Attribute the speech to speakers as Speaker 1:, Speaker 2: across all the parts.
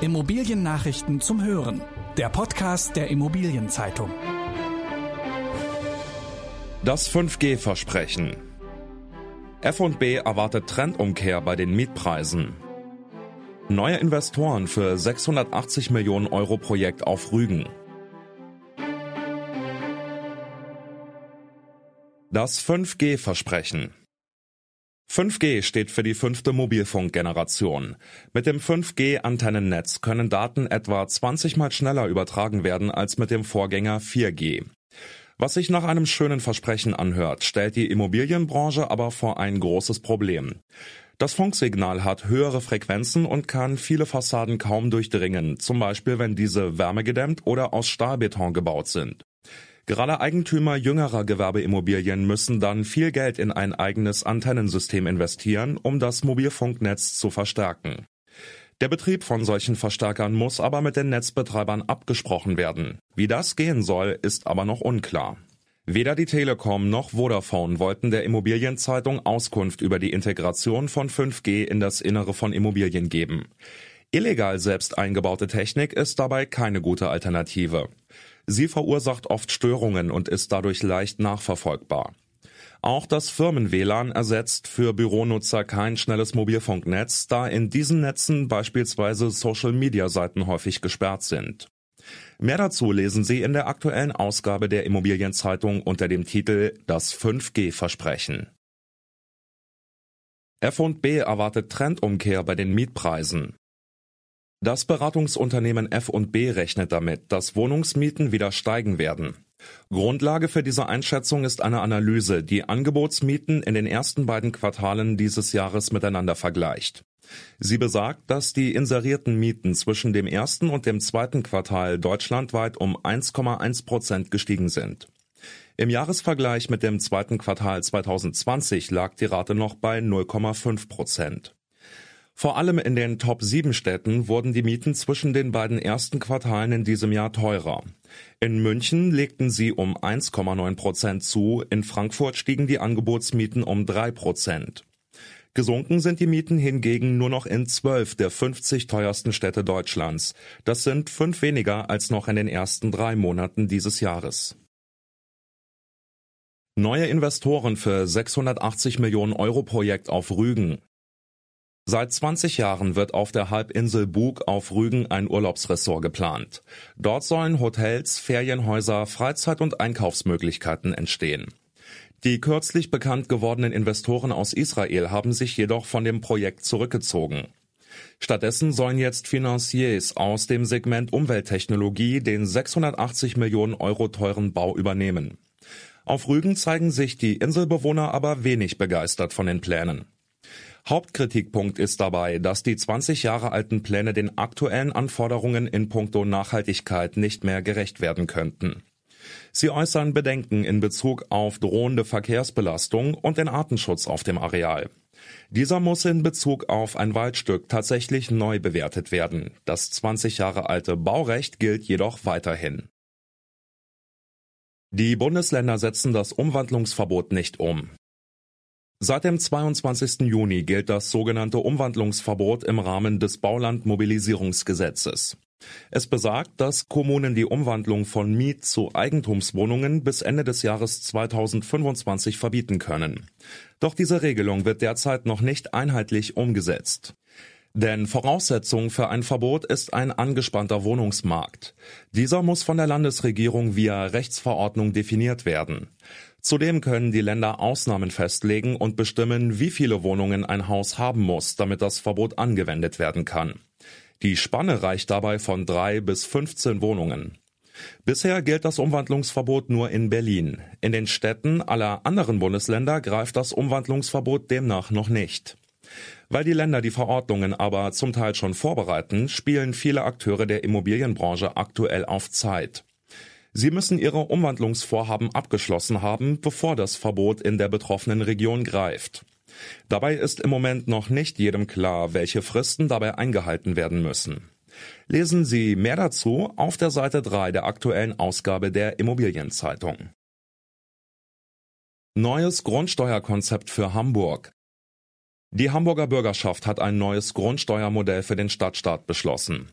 Speaker 1: Immobiliennachrichten zum Hören. Der Podcast der Immobilienzeitung.
Speaker 2: Das 5G-Versprechen. F&B erwartet Trendumkehr bei den Mietpreisen. Neue Investoren für 680 Millionen Euro Projekt auf Rügen. Das 5G-Versprechen. 5G steht für die fünfte Mobilfunkgeneration. Mit dem 5G-Antennennetz können Daten etwa 20 mal schneller übertragen werden als mit dem Vorgänger 4G. Was sich nach einem schönen Versprechen anhört, stellt die Immobilienbranche aber vor ein großes Problem. Das Funksignal hat höhere Frequenzen und kann viele Fassaden kaum durchdringen, zum Beispiel wenn diese wärmegedämmt oder aus Stahlbeton gebaut sind. Gerade Eigentümer jüngerer Gewerbeimmobilien müssen dann viel Geld in ein eigenes Antennensystem investieren, um das Mobilfunknetz zu verstärken. Der Betrieb von solchen Verstärkern muss aber mit den Netzbetreibern abgesprochen werden. Wie das gehen soll, ist aber noch unklar. Weder die Telekom noch Vodafone wollten der Immobilienzeitung Auskunft über die Integration von 5G in das Innere von Immobilien geben. Illegal selbst eingebaute Technik ist dabei keine gute Alternative. Sie verursacht oft Störungen und ist dadurch leicht nachverfolgbar. Auch das Firmen-WLAN ersetzt für Büronutzer kein schnelles Mobilfunknetz, da in diesen Netzen beispielsweise Social-Media-Seiten häufig gesperrt sind. Mehr dazu lesen Sie in der aktuellen Ausgabe der Immobilienzeitung unter dem Titel Das 5G-Versprechen. F&B erwartet Trendumkehr bei den Mietpreisen. Das Beratungsunternehmen F&B rechnet damit, dass Wohnungsmieten wieder steigen werden. Grundlage für diese Einschätzung ist eine Analyse, die Angebotsmieten in den ersten beiden Quartalen dieses Jahres miteinander vergleicht. Sie besagt, dass die inserierten Mieten zwischen dem ersten und dem zweiten Quartal deutschlandweit um 1,1 Prozent gestiegen sind. Im Jahresvergleich mit dem zweiten Quartal 2020 lag die Rate noch bei 0,5 Prozent. Vor allem in den Top 7 Städten wurden die Mieten zwischen den beiden ersten Quartalen in diesem Jahr teurer. In München legten sie um 1,9 Prozent zu, in Frankfurt stiegen die Angebotsmieten um 3 Prozent. Gesunken sind die Mieten hingegen nur noch in zwölf der 50 teuersten Städte Deutschlands. Das sind fünf weniger als noch in den ersten drei Monaten dieses Jahres. Neue Investoren für 680 Millionen Euro Projekt auf Rügen. Seit 20 Jahren wird auf der Halbinsel Bug auf Rügen ein Urlaubsressort geplant. Dort sollen Hotels, Ferienhäuser, Freizeit- und Einkaufsmöglichkeiten entstehen. Die kürzlich bekannt gewordenen Investoren aus Israel haben sich jedoch von dem Projekt zurückgezogen. Stattdessen sollen jetzt Financiers aus dem Segment Umwelttechnologie den 680 Millionen Euro teuren Bau übernehmen. Auf Rügen zeigen sich die Inselbewohner aber wenig begeistert von den Plänen. Hauptkritikpunkt ist dabei, dass die 20 Jahre alten Pläne den aktuellen Anforderungen in puncto Nachhaltigkeit nicht mehr gerecht werden könnten. Sie äußern Bedenken in Bezug auf drohende Verkehrsbelastung und den Artenschutz auf dem Areal. Dieser muss in Bezug auf ein Waldstück tatsächlich neu bewertet werden. Das 20 Jahre alte Baurecht gilt jedoch weiterhin. Die Bundesländer setzen das Umwandlungsverbot nicht um. Seit dem 22. Juni gilt das sogenannte Umwandlungsverbot im Rahmen des Baulandmobilisierungsgesetzes. Es besagt, dass Kommunen die Umwandlung von Miet- zu Eigentumswohnungen bis Ende des Jahres 2025 verbieten können. Doch diese Regelung wird derzeit noch nicht einheitlich umgesetzt. Denn Voraussetzung für ein Verbot ist ein angespannter Wohnungsmarkt. Dieser muss von der Landesregierung via Rechtsverordnung definiert werden. Zudem können die Länder Ausnahmen festlegen und bestimmen, wie viele Wohnungen ein Haus haben muss, damit das Verbot angewendet werden kann. Die Spanne reicht dabei von drei bis 15 Wohnungen. Bisher gilt das Umwandlungsverbot nur in Berlin. In den Städten aller anderen Bundesländer greift das Umwandlungsverbot demnach noch nicht. Weil die Länder die Verordnungen aber zum Teil schon vorbereiten, spielen viele Akteure der Immobilienbranche aktuell auf Zeit. Sie müssen ihre Umwandlungsvorhaben abgeschlossen haben, bevor das Verbot in der betroffenen Region greift. Dabei ist im Moment noch nicht jedem klar, welche Fristen dabei eingehalten werden müssen. Lesen Sie mehr dazu auf der Seite 3 der aktuellen Ausgabe der Immobilienzeitung. Neues Grundsteuerkonzept für Hamburg. Die Hamburger Bürgerschaft hat ein neues Grundsteuermodell für den Stadtstaat beschlossen.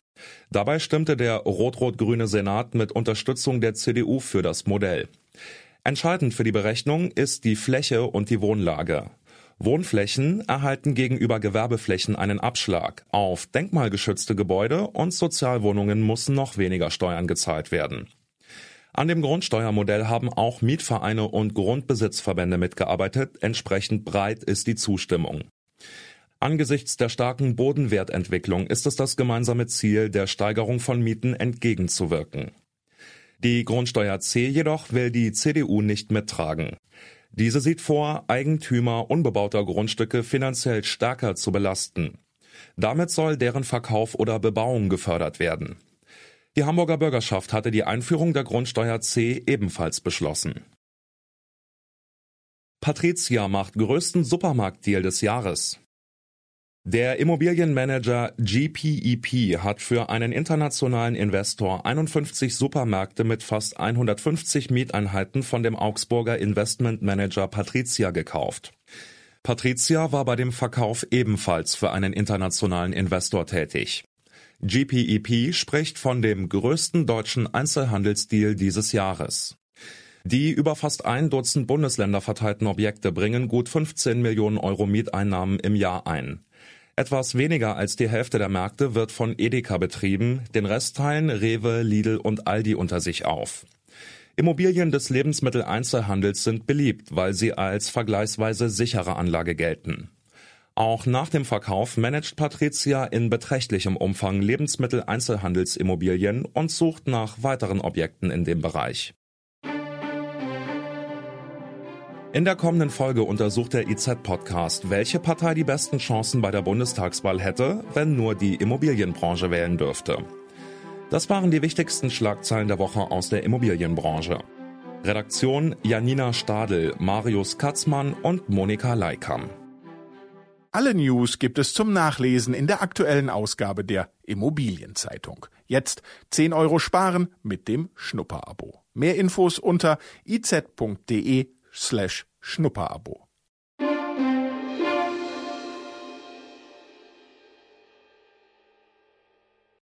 Speaker 2: Dabei stimmte der rot-rot-grüne Senat mit Unterstützung der CDU für das Modell. Entscheidend für die Berechnung ist die Fläche und die Wohnlage. Wohnflächen erhalten gegenüber Gewerbeflächen einen Abschlag. Auf denkmalgeschützte Gebäude und Sozialwohnungen müssen noch weniger Steuern gezahlt werden. An dem Grundsteuermodell haben auch Mietvereine und Grundbesitzverbände mitgearbeitet. Entsprechend breit ist die Zustimmung. Angesichts der starken Bodenwertentwicklung ist es das gemeinsame Ziel, der Steigerung von Mieten entgegenzuwirken. Die Grundsteuer C jedoch will die CDU nicht mittragen. Diese sieht vor, Eigentümer unbebauter Grundstücke finanziell stärker zu belasten. Damit soll deren Verkauf oder Bebauung gefördert werden. Die Hamburger Bürgerschaft hatte die Einführung der Grundsteuer C ebenfalls beschlossen. Patricia macht größten Supermarktdeal des Jahres. Der Immobilienmanager GPEP hat für einen internationalen Investor 51 Supermärkte mit fast 150 Mieteinheiten von dem Augsburger Investmentmanager Patricia gekauft. Patricia war bei dem Verkauf ebenfalls für einen internationalen Investor tätig. GPEP spricht von dem größten deutschen Einzelhandelsdeal dieses Jahres. Die über fast ein Dutzend Bundesländer verteilten Objekte bringen gut 15 Millionen Euro Mieteinnahmen im Jahr ein. Etwas weniger als die Hälfte der Märkte wird von Edeka betrieben, den Rest teilen Rewe, Lidl und Aldi unter sich auf. Immobilien des Lebensmitteleinzelhandels sind beliebt, weil sie als vergleichsweise sichere Anlage gelten. Auch nach dem Verkauf managt Patricia in beträchtlichem Umfang Lebensmitteleinzelhandelsimmobilien und sucht nach weiteren Objekten in dem Bereich. In der kommenden Folge untersucht der IZ-Podcast, welche Partei die besten Chancen bei der Bundestagswahl hätte, wenn nur die Immobilienbranche wählen dürfte. Das waren die wichtigsten Schlagzeilen der Woche aus der Immobilienbranche. Redaktion Janina Stadel, Marius Katzmann und Monika Leikam.
Speaker 3: Alle News gibt es zum Nachlesen in der aktuellen Ausgabe der Immobilienzeitung. Jetzt 10 Euro sparen mit dem Schnupperabo. Mehr Infos unter iz.de slash Schnupperabo.